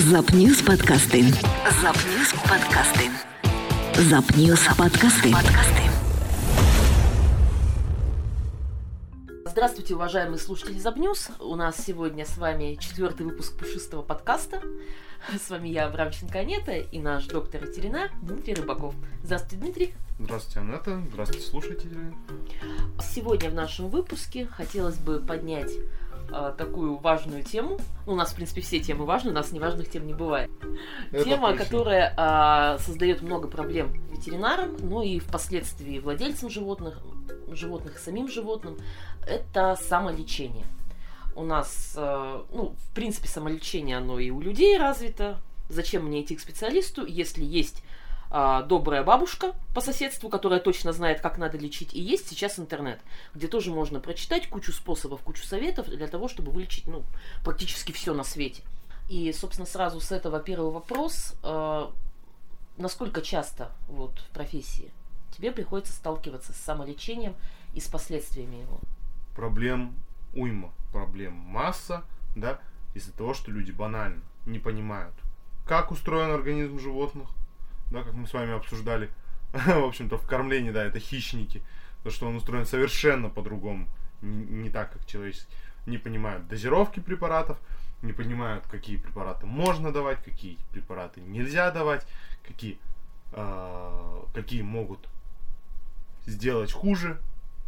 Запньюз подкасти. Запньюз подкасти. Запньюз подкасти. Подкасти. Здравствуйте, уважаемые слушатели Забнюс. У нас сегодня с вами четвертый выпуск пушистого подкаста. С вами я, Абрамченко Анета, и наш доктор ветеринар Дмитрий Рыбаков. Здравствуйте, Дмитрий. Здравствуйте, Анетта. Здравствуйте, слушатели. Сегодня в нашем выпуске хотелось бы поднять э, такую важную тему. Ну, у нас, в принципе, все темы важны, у нас неважных тем не бывает. Это Тема, точно. которая а, создает много проблем ветеринарам, ну и впоследствии владельцам животных, животных и самим животным, это самолечение. У нас, э, ну, в принципе, самолечение, оно и у людей развито. Зачем мне идти к специалисту, если есть а, добрая бабушка по соседству, которая точно знает, как надо лечить, и есть сейчас интернет, где тоже можно прочитать кучу способов, кучу советов для того, чтобы вылечить, ну, практически все на свете. И, собственно, сразу с этого первый вопрос. э, насколько часто вот в профессии тебе приходится сталкиваться с самолечением и с последствиями его? Проблем уйма, проблем масса, да, из-за того, что люди банально не понимают, как устроен организм животных, да, как мы с вами обсуждали, в общем-то, в кормлении, да, это хищники, то, что он устроен совершенно по-другому, не, так, как человеческий. Не понимают дозировки препаратов, не понимают, какие препараты можно давать, какие препараты нельзя давать, какие, э, какие могут сделать хуже,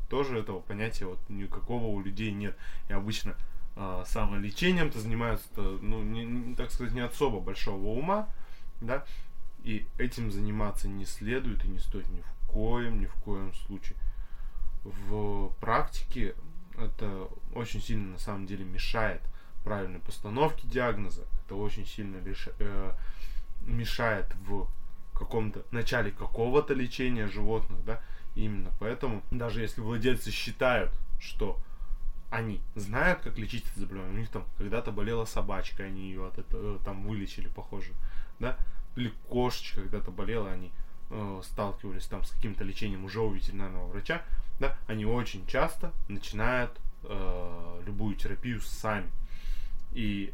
тоже этого понятия вот никакого у людей нет. И обычно э, самолечением-то занимаются, ну, не, не, так сказать, не особо большого ума, да, и этим заниматься не следует и не стоит ни в коем, ни в коем случае. В практике это очень сильно на самом деле мешает правильной постановке диагноза, это очень сильно лиш- э, мешает в каком-то начале какого-то лечения животных, да, Именно поэтому, даже если владельцы считают, что они знают, как лечить это заболевание, у них там когда-то болела собачка, они ее от этого там вылечили, похоже, да, или кошечка когда-то болела, они э, сталкивались там с каким-то лечением уже у ветеринарного врача, да, они очень часто начинают э, любую терапию сами. И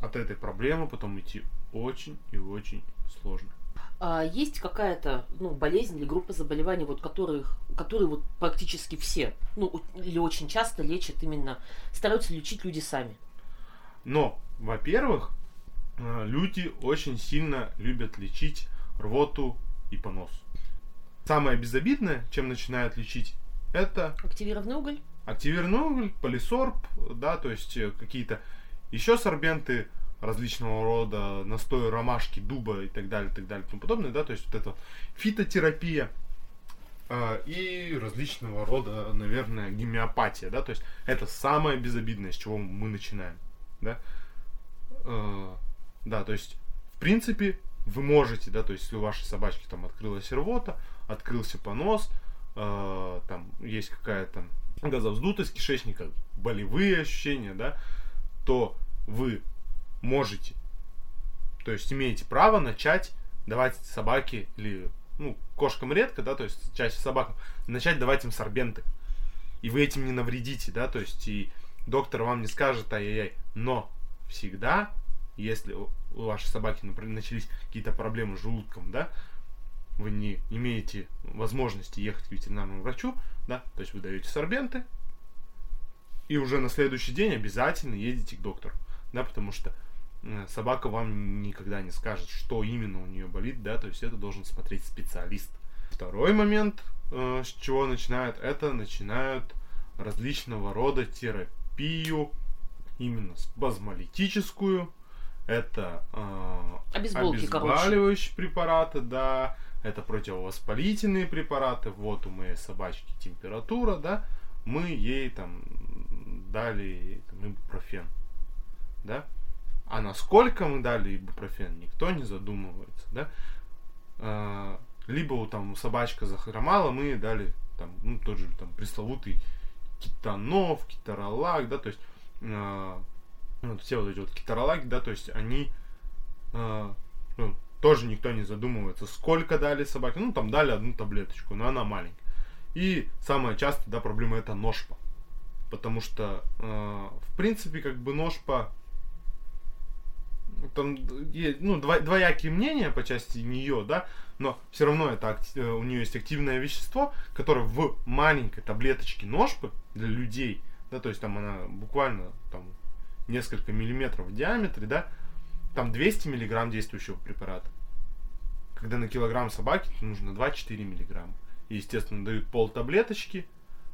от этой проблемы потом идти очень и очень сложно. А есть какая-то ну, болезнь или группа заболеваний, вот которых, которые вот практически все, ну или очень часто лечат именно, стараются лечить люди сами. Но, во-первых, люди очень сильно любят лечить рвоту и понос. Самое безобидное, чем начинают лечить, это Активированный уголь? активированный уголь, полисорб, да, то есть э, какие-то еще сорбенты различного рода, настой ромашки, дуба и так далее, и так далее, и тому подобное, да, то есть вот это фитотерапия э, и различного рода, наверное, гомеопатия, да, то есть это самое безобидное, с чего мы начинаем, да, Э, да, то есть, в принципе, вы можете, да, то есть, если у вашей собачки там открылась рвота, открылся понос, э, там есть какая-то газовздутость кишечника, болевые ощущения, да, то вы можете, то есть имеете право начать давать собаке или, ну, кошкам редко, да, то есть чаще собакам, начать давать им сорбенты. И вы этим не навредите, да, то есть и доктор вам не скажет ай-яй-яй, но всегда, если у вашей собаки например, начались какие-то проблемы с желудком, да, вы не имеете возможности ехать к ветеринарному врачу, да, то есть вы даете сорбенты, и уже на следующий день обязательно едете к доктору, да, потому что э, собака вам никогда не скажет, что именно у нее болит, да, то есть это должен смотреть специалист. Второй момент, э, с чего начинают, это начинают различного рода терапию, именно спазмолитическую, это э, обезболивающие препараты, да, это противовоспалительные препараты, вот у моей собачки температура, да, мы ей там дали там, ибупрофен, да, а насколько мы дали ибупрофен, никто не задумывается, да, А, либо там собачка захромала, мы дали там, ну, тот же там пресловутый китанов, китаролак, да, то есть а, вот все вот эти вот китаролаги, да, то есть они а, ну, тоже никто не задумывается, сколько дали собаке, ну там дали одну таблеточку, но она маленькая. И самая частая, да, проблема это ножпа. Потому что, э, в принципе, как бы ножпа там ну, дво, двоякие мнения по части нее, да, но все равно это э, у нее есть активное вещество, которое в маленькой таблеточке ножпы для людей, да, то есть там она буквально там несколько миллиметров в диаметре, да, там 200 миллиграмм действующего препарата. Когда на килограмм собаки нужно 2-4 миллиграмма. И, естественно, дают пол таблеточки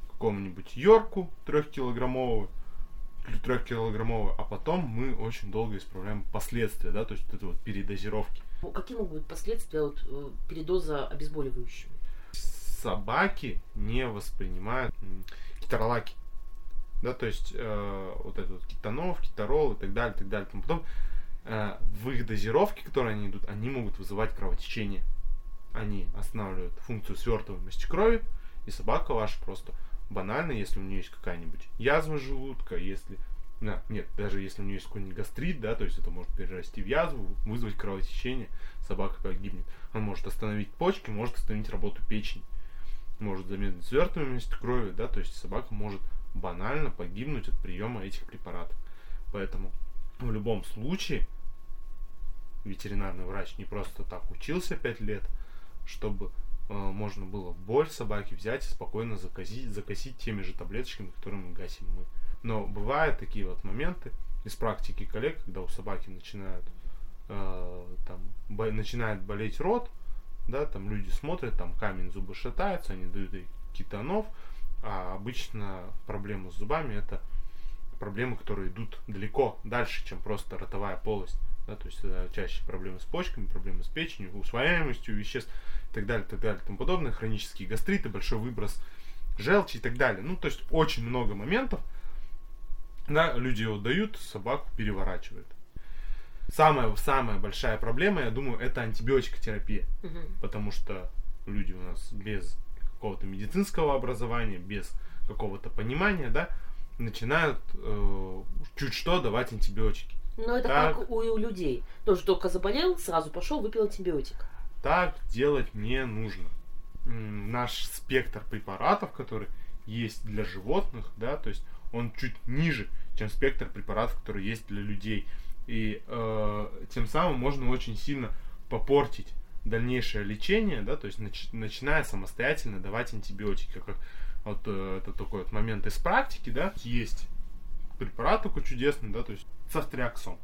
какому-нибудь Йорку трехкилограммового, трехкилограммового, а потом мы очень долго исправляем последствия, да, то есть вот это вот передозировки. Какие могут быть последствия от э, передоза обезболивающими? Собаки не воспринимают м, китаролаки. Да, то есть э, вот этот вот кетанов, кетарол и так далее, так далее. Тому потом э, в их дозировке, которые они идут, они могут вызывать кровотечение. Они останавливают функцию свертываемости крови, и собака ваша просто банально, если у нее есть какая-нибудь язва желудка, если да, нет, даже если у нее есть какой-нибудь гастрит, да, то есть это может перерасти в язву, вызвать кровотечение, собака погибнет. Он может остановить почки, может остановить работу печени, может замедлить свертываемость крови, да, то есть собака может банально погибнуть от приема этих препаратов. Поэтому в любом случае ветеринарный врач не просто так учился 5 лет, чтобы э, можно было боль собаки взять и спокойно закосить, закосить теми же таблеточками, которыми гасим мы. Но бывают такие вот моменты из практики коллег, когда у собаки начинают э, там бо- начинает болеть рот, да, там люди смотрят, там камень зубы шатаются, они дают ей кетанов, а обычно проблемы с зубами это проблемы, которые идут далеко дальше, чем просто ротовая полость. Да, то есть это чаще проблемы с почками, проблемы с печенью, усвояемостью веществ и так далее, так далее, и тому подобное, хронические гастриты, большой выброс желчи и так далее. Ну, то есть очень много моментов, да, люди его дают, собаку переворачивает. Самая, самая большая проблема, я думаю, это антибиотикотерапия. Мгм. Потому что люди у нас без какого-то медицинского образования, без какого-то понимания, да, начинают э, чуть что давать антибиотики. Но это Так. как у, у людей. Тоже только заболел, сразу пошел, выпил антибиотик. Так делать не нужно. Наш спектр препаратов, который есть для животных, да, то есть он чуть ниже, чем спектр препаратов, который есть для людей. И э, тем самым можно очень сильно попортить дальнейшее лечение, да, то есть нач- начиная самостоятельно давать антибиотики. Как вот э, это такой вот момент из практики, да, есть препарат такой чудесный, да, то есть цефтриаксон,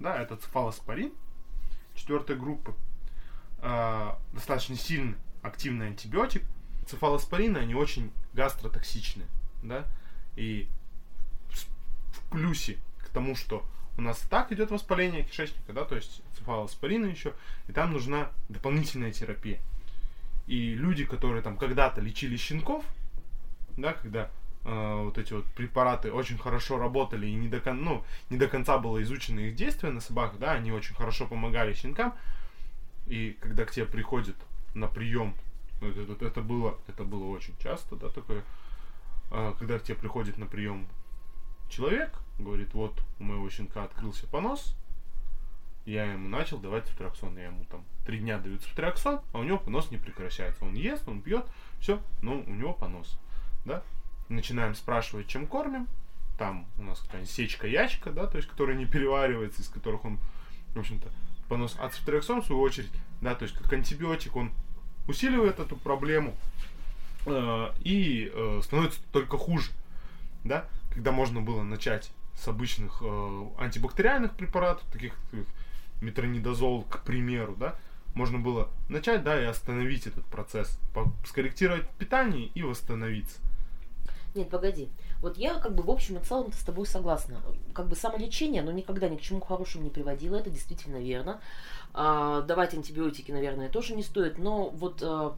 да, это цефалоспорин четвертой группы, а, достаточно сильный активный антибиотик. Цефалоспорины, они очень гастротоксичны, да, и в плюсе к тому, что у нас так идет воспаление кишечника, да, то есть цефалоспорины еще, и там нужна дополнительная терапия. И люди, которые там когда-то лечили щенков, да, когда э, вот эти вот препараты очень хорошо работали и не до, кон- ну, не до конца было изучено их действие на собаках, да, они очень хорошо помогали щенкам, и когда к тебе приходит на прием, это, это- было, это было очень часто, да, такое, а, когда к тебе приходит на прием человек, говорит, вот у моего щенка открылся понос, я ему начал давать цифтраксон, я ему там три дня даю цифтраксон, а у него понос не прекращается. Он ест, он пьет, все, но у него понос, да. Начинаем спрашивать, чем кормим, там у нас какая-нибудь сечка-ячка, да, то есть, которая не переваривается, из которых он, в общем-то, понос. А цифтраксон, в свою очередь, да, то есть, как антибиотик, он усиливает эту проблему э, и э, становится только хуже, да, когда можно было начать с обычных э, антибактериальных препаратов, таких как метронидозол, к примеру, да, можно было начать, да, и остановить этот процесс, скорректировать питание и восстановиться. Нет, погоди. Вот я как бы в общем и целом с тобой согласна. Как бы самолечение, оно никогда ни к чему хорошему не приводило, это действительно верно. А, давать антибиотики, наверное, тоже не стоит, но вот а,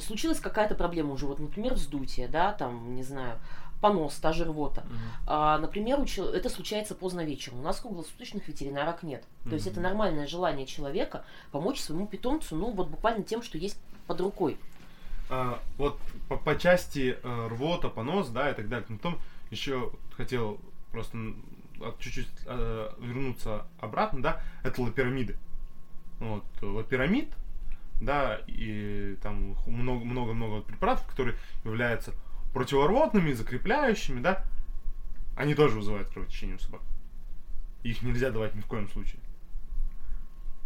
случилась какая-то проблема уже, вот, например, вздутие, да, там, не знаю, понос, та же рвота. А, например, у это случается поздно вечером. У нас круглосуточных ветеринарок нет. То есть это нормальное желание человека помочь своему питомцу, ну вот буквально тем, что есть под рукой. А, вот по, по части э, рвота, понос, да, и так далее. Но потом еще хотел просто чуть-чуть э, вернуться обратно, да, это лапирамиды. Вот, лапирамид, да, и там ху- много- много-много препаратов, которые являются противорвотными, закрепляющими, да, они тоже вызывают кровотечение у собак. Их нельзя давать ни в коем случае.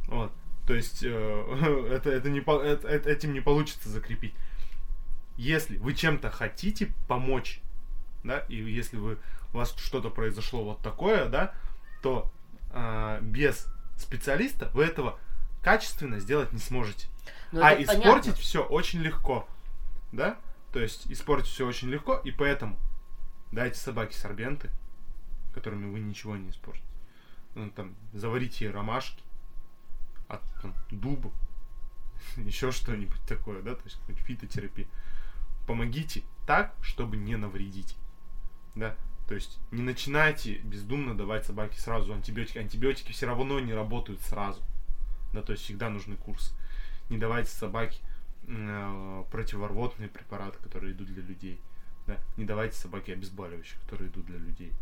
Вот. То есть э, это, это не, это- этим не получится закрепить. Если вы чем-то хотите помочь, да, и если вы, у вас что-то произошло вот такое, да, то э, без специалиста вы этого качественно сделать не сможете. Ну, а испортить понятно. все очень легко. Да? То есть испортить все очень легко, и поэтому дайте собаке сорбенты, которыми вы ничего не испортите. Ну, там, заварите ей ромашки от там, дуба, еще что-нибудь такое, да, то есть какую-нибудь фитотерапию. Помогите так, чтобы не навредить. Да? То есть не начинайте бездумно давать собаке сразу антибиотики. Антибиотики все равно не работают сразу. Да, то есть всегда нужны курсы. Не давайте собаке э, противорвотные препараты, которые идут для людей. Да? Не давайте собаке обезболивающих, которые идут для людей.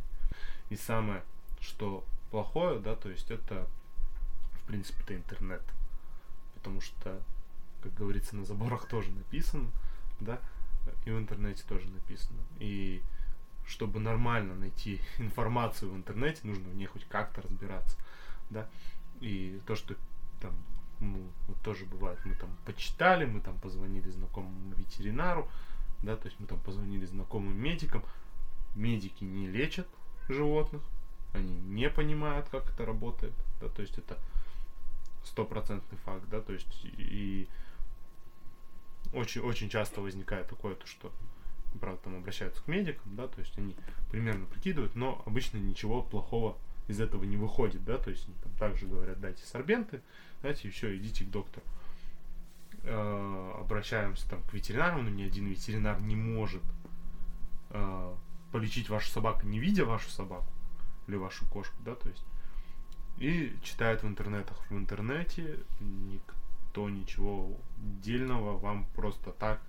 И самое, что плохое, да, то есть это, в принципе, это интернет. Потому что, как говорится, на заборах тоже написано, да, и в интернете тоже написано. И чтобы нормально найти информацию в интернете, нужно в ней хоть как-то разбираться, да. И то, что там, ну, вот тоже бывает, мы там почитали, мы там позвонили знакомому ветеринару, да, то есть мы там позвонили знакомым медикам, медики не лечат животных, они не понимают, как это работает, да, то есть это стопроцентный факт, да, то есть и очень, очень часто возникает такое, то, что, правда, там обращаются к медикам, да, то есть они примерно прикидывают, но обычно ничего плохого из этого не выходит, да, то есть они там также говорят, дайте сорбенты, дайте и все, идите к доктору. Э, обращаемся там к ветеринару, но ни один ветеринар не может э, полечить вашу собаку, не видя вашу собаку или вашу кошку, да, то есть и читают в интернетах. В интернете никто ничего дельного вам просто так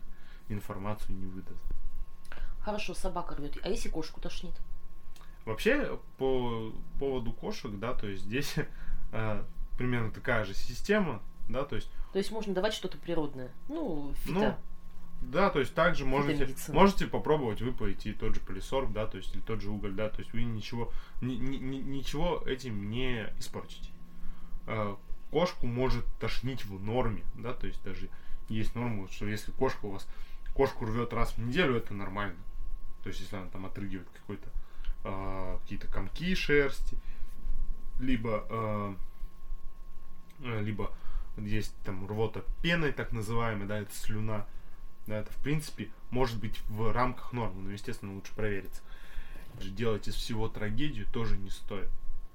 информацию не выдаст. Хорошо, собака рвет. А если кошку тошнит? Вообще, по поводу кошек, да, то есть здесь э, примерно такая же система, да, то есть, То есть можно давать что-то природное. Ну, фито. Ну, да, то есть также можете, можете попробовать выпоить и тот же полисорб, да, то есть или тот же уголь, да, то есть вы ничего, ни- ни- ни- ничего этим не испортите. Э, Кошку может тошнить в норме, да, то есть даже есть норма, что если кошка у вас кошку рвет раз в неделю, это нормально. То есть если она там отрыгивает какой-то э, какие-то комки шерсти, либо э, э, либо есть там рвота пеной, так называемая, да, это слюна, да, это в принципе может быть в рамках нормы, но естественно лучше провериться. Делать из всего трагедию тоже не стоит.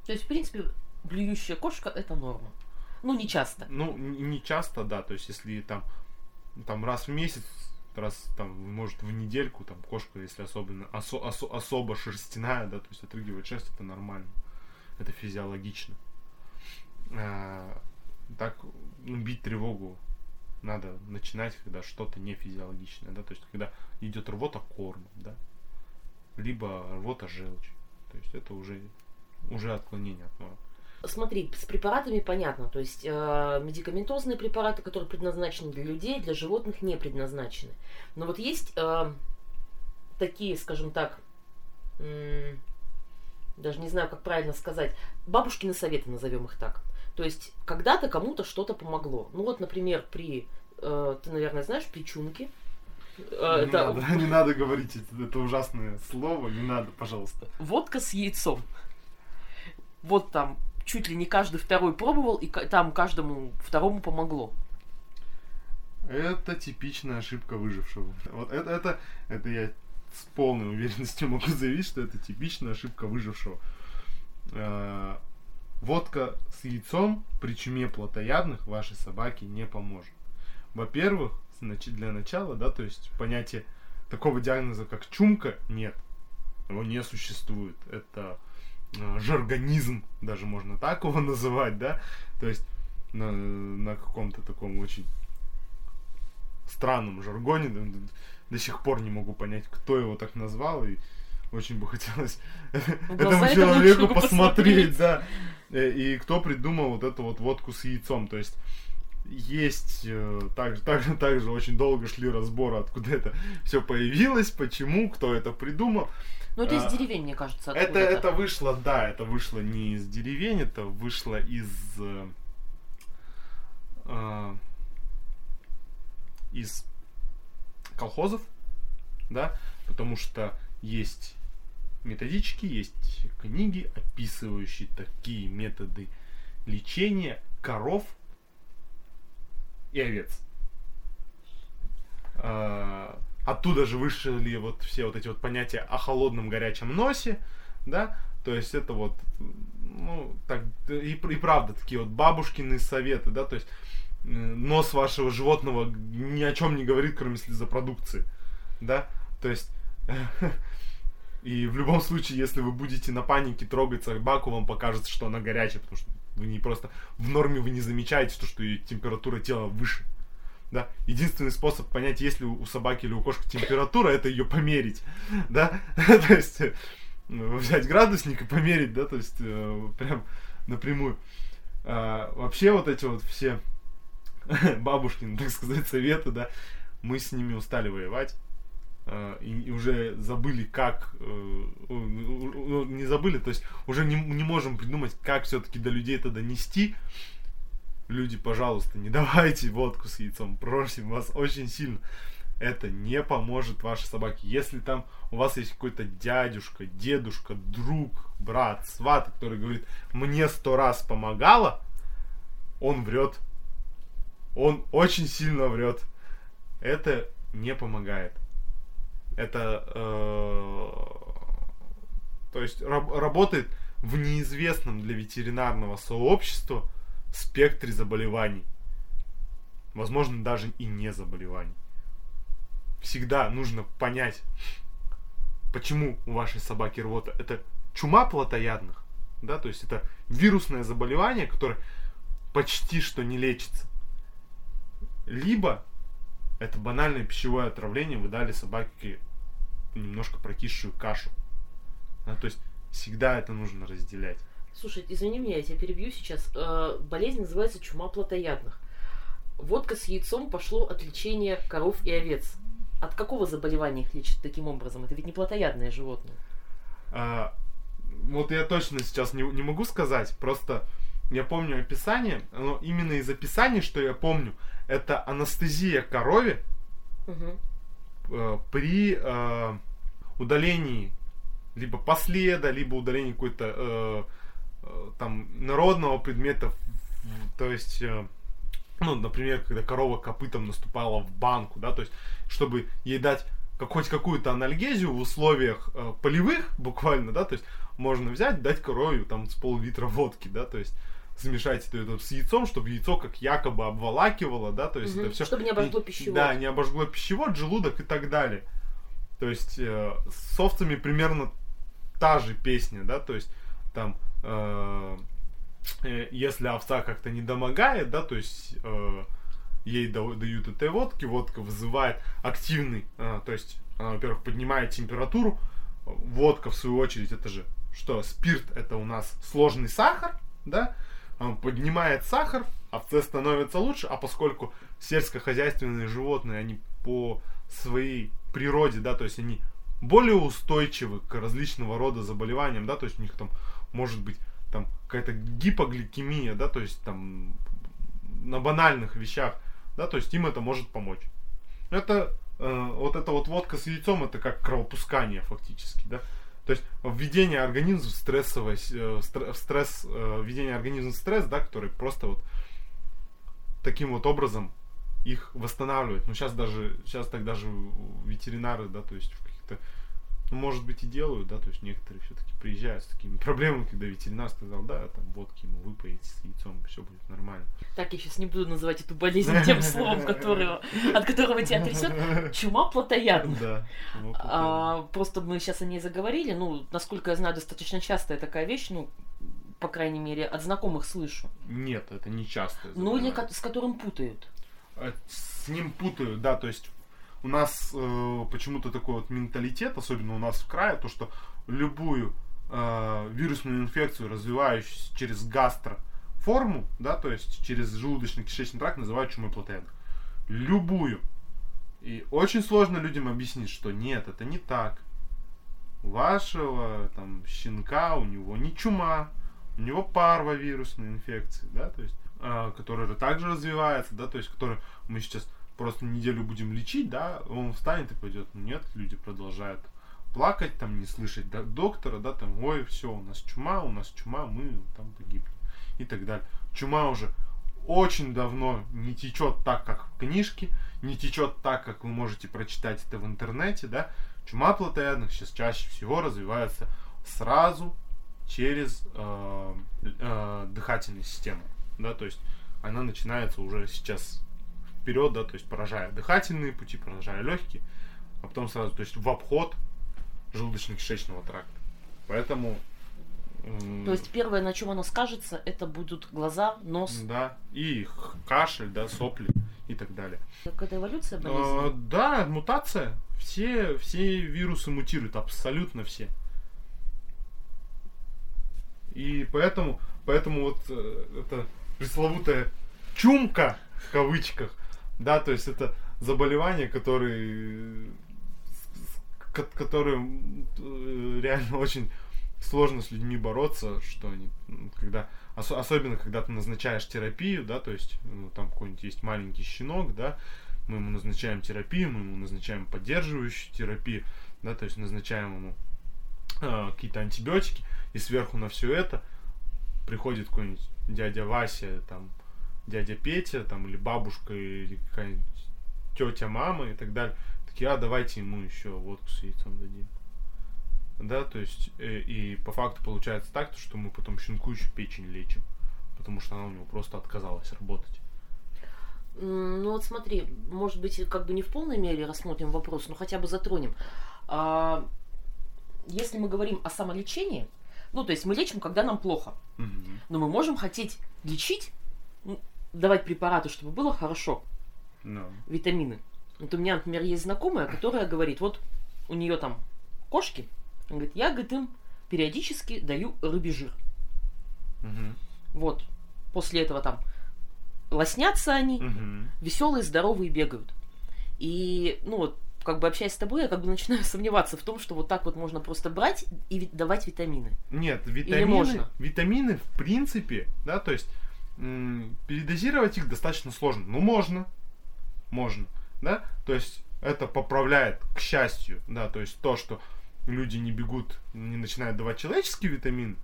То есть, в принципе, блюющая кошка это норма. Ну, не часто. Ну, не часто, да, то есть если там, там раз в месяц, раз там, может, в недельку, там, кошка, если особенно, осо- осо- особо шерстяная, да, то есть отрыгивать шерсть, это нормально. Это физиологично. А, так, ну, бить тревогу надо начинать, когда что-то не физиологичное, да, то есть когда идет рвота корма, да, либо рвота желчь. То есть это уже, уже отклонение от нормы. Смотри, с препаратами понятно. То есть э, медикаментозные препараты, которые предназначены для людей, для животных не предназначены. Но вот есть э, такие, скажем так, м, даже не знаю, как правильно сказать, бабушкины советы, назовем их так. То есть когда-то кому-то что-то помогло. Ну вот, например, при, э, ты, наверное, знаешь, при чунке. э, не, это надо, не надо говорить это, это ужасное слово, не надо, пожалуйста. водка с яйцом. Вот там чуть ли не каждый второй пробовал, и там каждому второму помогло. Это типичная ошибка выжившего. Вот это, это, это я с полной уверенностью могу заявить, что это типичная ошибка выжившего. Э, Водка с яйцом при чуме плотоядных вашей собаке не поможет. Во-первых, значит, для начала, да, то есть понятие такого диагноза, как чумка, нет. Его не существует. Это жаргонизм, даже можно так его называть, да. То есть на, на каком-то таком очень странном жаргоне. До, до- сих пор не могу понять, кто его так назвал. И очень бы хотелось этому человеку посмотреть, посмотреть. да. Э, И кто придумал вот эту вот водку с яйцом. То есть есть э, также, также, также очень долго шли разборы, откуда это все появилось, почему, кто это придумал. Ну, это А, из деревень, мне кажется, Это, это вышло, да, это вышло не из деревень, это вышло из, э, э, из колхозов, да, потому что есть методички, есть книги, описывающие такие методы лечения коров и овец. А, Оттуда же вышли вот все вот эти вот понятия о холодном горячем носе, да, то есть это вот, ну, так, и, и правда, такие вот бабушкины советы, да, то есть э, нос вашего животного ни о чем не говорит, кроме слезопродукции, да, то есть и в любом случае, если вы будете на панике трогать собаку, вам покажется, что она горячая, потому что вы не просто в норме вы не замечаете, что, что температура тела выше. Да? Единственный способ понять, есть ли у собаки или у кошки температура, это ее померить. Да? То есть э, взять градусник и померить, да, то есть э, прям напрямую. А, вообще вот эти вот все бабушкины, так сказать, советы, да, мы с ними устали воевать. Uh, и, уже забыли, как, uh, uh, не забыли, то есть уже не, не можем придумать, как все-таки до людей это донести. Люди, пожалуйста, не давайте водку с яйцом, просим вас очень сильно. Это не поможет вашей собаке. Если там у вас есть какой-то дядюшка, дедушка, друг, брат, сват, который говорит, мне сто раз помогало, он врет. Он очень сильно врет. Это не помогает это, э, то есть раб, работает в неизвестном для ветеринарного сообщества спектре заболеваний. Возможно, даже и не заболеваний. Всегда нужно понять, почему у вашей собаки рвота. Это чума плотоядных, да, то есть это вирусное заболевание, которое почти что не лечится. Либо это банальное пищевое отравление, вы дали собаке немножко прокисшую кашу. А, то есть всегда это нужно разделять. Слушай, извини меня, я тебя перебью сейчас. Э, болезнь называется чума плотоядных. Водка с яйцом пошло от лечения коров и овец. От какого заболевания их лечат таким образом? Это ведь не плотоядное животное. А, вот я точно сейчас не, не могу сказать, просто я помню описание, но именно из описания, что я помню, это анестезия корове угу. э, при э, удалении либо последа, либо удалении какой-то э, э, там народного предмета, то есть э, ну, например, когда корова копытом наступала в банку, да, то есть, чтобы ей дать хоть какую-то анальгезию в условиях э, полевых, буквально, да, то есть, можно взять, дать корове там с пол-литра водки, да, то есть, замешать это, это с яйцом, чтобы яйцо как якобы обволакивало, да, то есть угу, это все... Чтобы не обожгло пищевод. Да, не обожгло пищевод, желудок и так далее. То есть э, с овцами примерно та же песня, да, то есть там э, э, если овца как-то не домогает, да, то есть э, ей дают этой водки, водка вызывает активный, э, то есть она, во-первых, поднимает температуру, водка в свою очередь это же что спирт это у нас сложный сахар, да, он поднимает сахар, овце становится лучше, а поскольку сельскохозяйственные животные, они по своей природе, да, то есть они более устойчивы к различного рода заболеваниям, да, то есть у них там может быть там какая-то гипогликемия, да, то есть там на банальных вещах, да, то есть им это может помочь. Это э, вот эта вот водка с яйцом, это как кровопускание фактически, да. То есть введение организма в стрессовое, э, в стресс, э, введение организма в стресс, да, который просто вот таким вот образом их восстанавливает. Ну, сейчас даже, сейчас так даже ветеринары, да, то есть в каких-то ну, может быть, и делают, да, то есть некоторые все-таки приезжают с такими проблемами, когда ветеринар сказал, да, там водки ему выпоить с яйцом, все будет нормально. Так, я сейчас не буду называть эту болезнь тем словом, которого, от которого тебя трясет. Чума плотоядная. Да. А, просто мы сейчас о ней заговорили, ну, насколько я знаю, достаточно частая такая вещь, ну, по крайней мере, от знакомых слышу. Нет, это не часто. Ну, или с которым путают. Э, с ним путают, да, то есть у нас э, почему-то такой вот менталитет, особенно у нас в крае, то, что любую э, вирусную инфекцию, развивающуюся через гастроформу, да, то есть через желудочно-кишечный тракт, называют чумой плотоядных. Любую. И очень сложно людям объяснить, что нет, это не так. Вашего там щенка, у него не чума, у него парвовирусная инфекция, да, то есть а, который также развивается, да, то есть который мы сейчас просто неделю будем лечить, да, он встанет и пойдет. Нет, люди продолжают плакать, там, не слышать доктора, да, там, ой, все, у нас чума, у нас чума, мы там погибнем и так далее. Чума уже очень давно не течет так, как в книжке, не течет так, как вы можете прочитать это в интернете, да. Чума плотоядных сейчас чаще всего развивается сразу через э, э, дыхательную систему, да, то есть она начинается уже сейчас вперед, да, то есть поражая дыхательные пути, поражая легкие, а потом сразу, то есть в обход желудочно-кишечного тракта. Поэтому то есть первое, на чем оно скажется, это будут глаза, нос. Да, и кашель, да, сопли и так далее. Какая-то эволюция А, болезни? да, мутация. Все, все вирусы мутируют, абсолютно все. И поэтому, поэтому вот э, это пресловутая чумка, в кавычках, да, то есть это заболевание, которые, которым э, реально очень сложно с людьми бороться, что они, когда, ос- особенно когда ты назначаешь терапию, да, то есть ну, там какой-нибудь есть маленький щенок, да, мы ему назначаем терапию, мы ему назначаем поддерживающую терапию, да, то есть назначаем ему э, какие-то антибиотики, и сверху на все это приходит какой-нибудь дядя Вася, там, дядя Петя, там, или бабушка, или какая-нибудь тетя, мама и так далее. Такие, а давайте ему еще водку с яйцом дадим. Да, то есть, э, и по факту получается так, что мы потом щенку еще печень лечим, потому что она у него просто отказалась работать. Ну вот смотри, может быть, как бы не в полной мере рассмотрим вопрос, но хотя бы затронем. А, если мы говорим о самолечении, ну то есть мы лечим, когда нам плохо, Мгм. но мы можем хотеть лечить, давать препараты, чтобы было хорошо, Да. витамины. Вот у меня, например, есть знакомая, которая говорит, вот у нее там кошки, она говорит, я, говорит, им периодически даю рыбий жир. Мгм. Вот. После этого там лоснятся они, Мгм. веселые, здоровые бегают. И, ну вот, как бы общаясь с тобой, я как бы начинаю сомневаться в том, что вот так вот можно просто брать и давать витамины. Нет, витамины, можно? витамины в принципе, да, то есть передозировать их достаточно сложно. Ну, можно, можно, да, то есть это поправляет, к счастью, да, то есть то, что люди не бегут, не начинают давать человеческие витамины,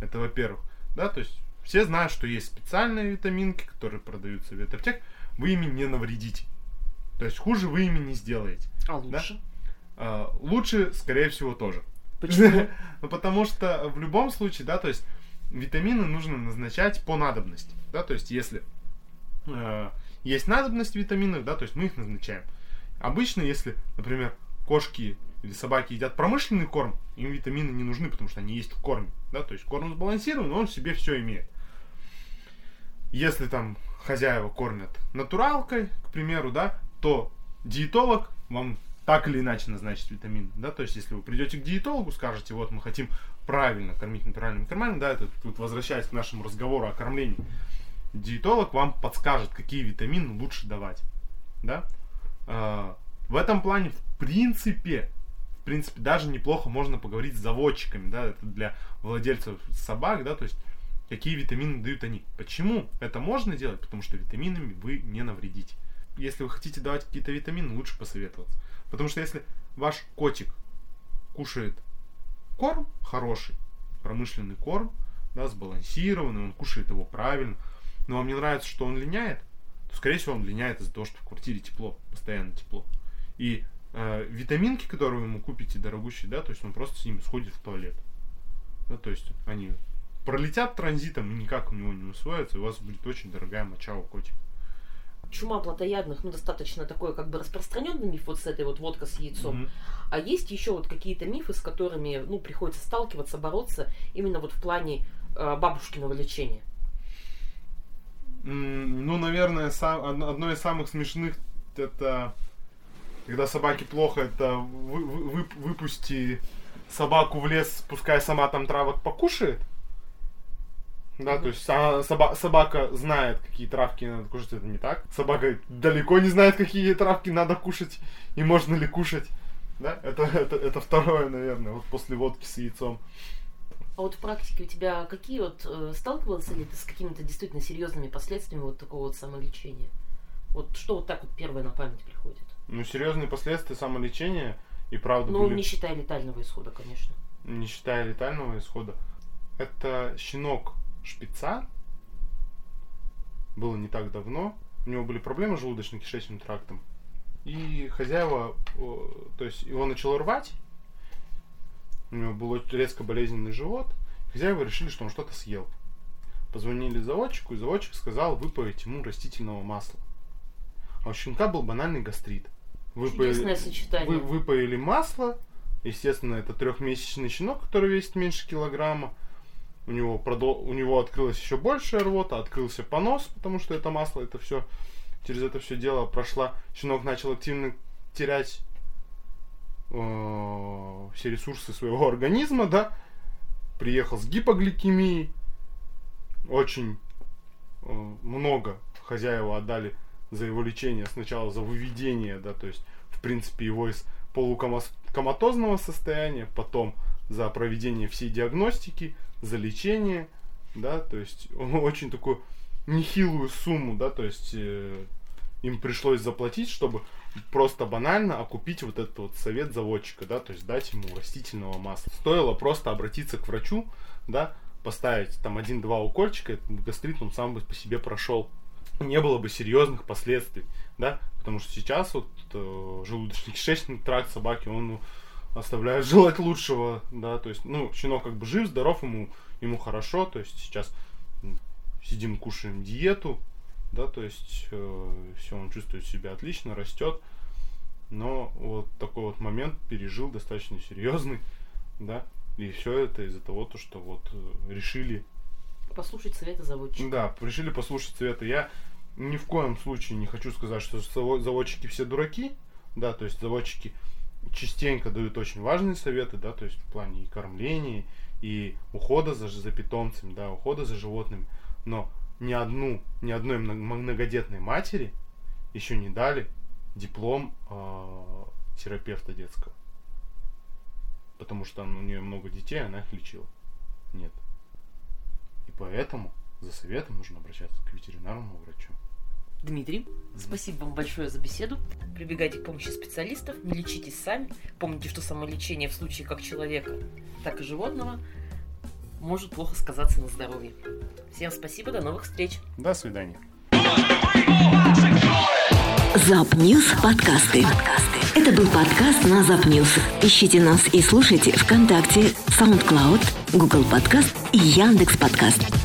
это во-первых, да, то есть все знают, что есть специальные витаминки, которые продаются в ветаптек, вы ими не навредите. То есть хуже вы ими не сделаете. А лучше? А, лучше, скорее всего, тоже. Почему? Ну, потому что в любом случае, да, то есть витамины нужно назначать по надобности, да, то есть если э, есть надобность витаминов, да, то есть мы их назначаем. Обычно, если, например, кошки или собаки едят промышленный корм, им витамины не нужны, потому что они есть в корме, да, то есть корм сбалансирован, он в себе все имеет. Если там хозяева кормят натуралкой, к примеру, да, то диетолог вам так или иначе назначит витамины, да, то есть если вы придете к диетологу, скажете, вот мы хотим правильно кормить натуральными кормами, да, это тут возвращаясь к нашему разговору о кормлении, диетолог вам подскажет, какие витамины лучше давать, да. А, в этом плане, в принципе, в принципе, даже неплохо можно поговорить с заводчиками, да, это для владельцев собак, да, то есть какие витамины дают они. Почему это можно делать? Потому что витаминами вы не навредите. Если вы хотите давать какие-то витамины, лучше посоветоваться. Потому что если ваш котик кушает корм хороший, промышленный корм, да, сбалансированный, он кушает его правильно, но вам не нравится, что он линяет, то, скорее всего, он линяет из-за того, что в квартире тепло, постоянно тепло. И э, витаминки, которые вы ему купите дорогущие, да, то есть он просто с ними сходит в туалет. Да, то есть они пролетят транзитом и никак у него не усвоятся, и у вас будет очень дорогая моча у котика. Чума плотоядных, ну, достаточно такой как бы распространенный миф вот с этой вот водка с яйцом. Мгм. А есть еще вот какие-то мифы, с которыми, ну, приходится сталкиваться, бороться именно вот в плане э, бабушкиного лечения. М, Ну, наверное, сам, одно, из самых смешных это когда собаке плохо, это вы- вы- выпусти собаку в лес, пускай сама там травок покушает. Да, то есть са- соба- собака знает, какие травки надо кушать, это не так. Собака далеко не знает, какие травки надо кушать и можно ли кушать. Да, это, это, это второе, наверное, вот после водки с яйцом. А вот в практике у тебя какие вот э, сталкивался ли ты с какими-то действительно серьезными последствиями вот такого вот самолечения? Вот что вот так вот первое на память приходит? Ну, серьезные последствия самолечения и правда Ну, были, не считая летального исхода, конечно. не считая летального исхода. Это щенок шпица. Было не так давно. У него были проблемы с желудочно-кишечным трактом. И хозяева, то есть его начало рвать. У него был резко болезненный живот. Хозяева решили, что он что-то съел. Позвонили заводчику, и заводчик сказал выпаять ему растительного масла. А у щенка был банальный гастрит. Сочетание. вы- выпаили масло. Естественно, это трехмесячный щенок, который весит меньше килограмма. У него, продол- у него открылась еще большая рвота, открылся понос, потому что это масло, это все через это все дело прошла. Щенок начал активно терять э, все ресурсы своего организма, да. Приехал с гипогликемией. Очень э, много хозяева отдали за его лечение, сначала за выведение, да, то есть, в принципе, его из полукоматозного состояния, потом за проведение всей диагностики, за лечение, да, то есть очень такую нехилую сумму, да, то есть э, им пришлось заплатить, чтобы просто банально окупить вот этот вот совет заводчика, да, то есть дать ему растительного масла. Стоило просто обратиться к врачу, да, поставить там один-два укольчика, этот гастрит он сам бы по себе прошел. Не было бы серьезных последствий, да, потому что сейчас вот э, желудочно-кишечный тракт собаки, он оставляет желать лучшего, да, то есть, ну, щенок как бы жив, здоров, ему, ему хорошо, то есть сейчас сидим, кушаем диету, да, то есть все, он чувствует себя отлично, растет, но вот такой вот момент пережил достаточно серьезный, да, и все это из-за того, то, что вот э, решили Послушать советы заводчика. да, решили послушать совета. Я ни в коем случае не хочу сказать, что заво- заводчики все дураки. Да, то есть заводчики частенько дают очень важные советы, да, то есть в плане и кормления, и ухода за, за питомцами, да, ухода за животными. Но ни одну, ни одной мно- многодетной матери еще не дали диплом э, терапевта детского. Потому что у нее много детей, она их лечила. Нет. И поэтому за советом нужно обращаться к ветеринарному врачу. Дмитрий, спасибо вам большое за беседу. Прибегайте к помощи специалистов, не лечитесь сами. Помните, что самолечение в случае как человека, так и животного может плохо сказаться на здоровье. Всем спасибо, до новых встреч. До свидания. Запньюз подкасты. Это был подкаст на Запньюз. Ищите нас и слушайте ВКонтакте, SoundCloud, Google Подкаст и Яндекс Подкаст.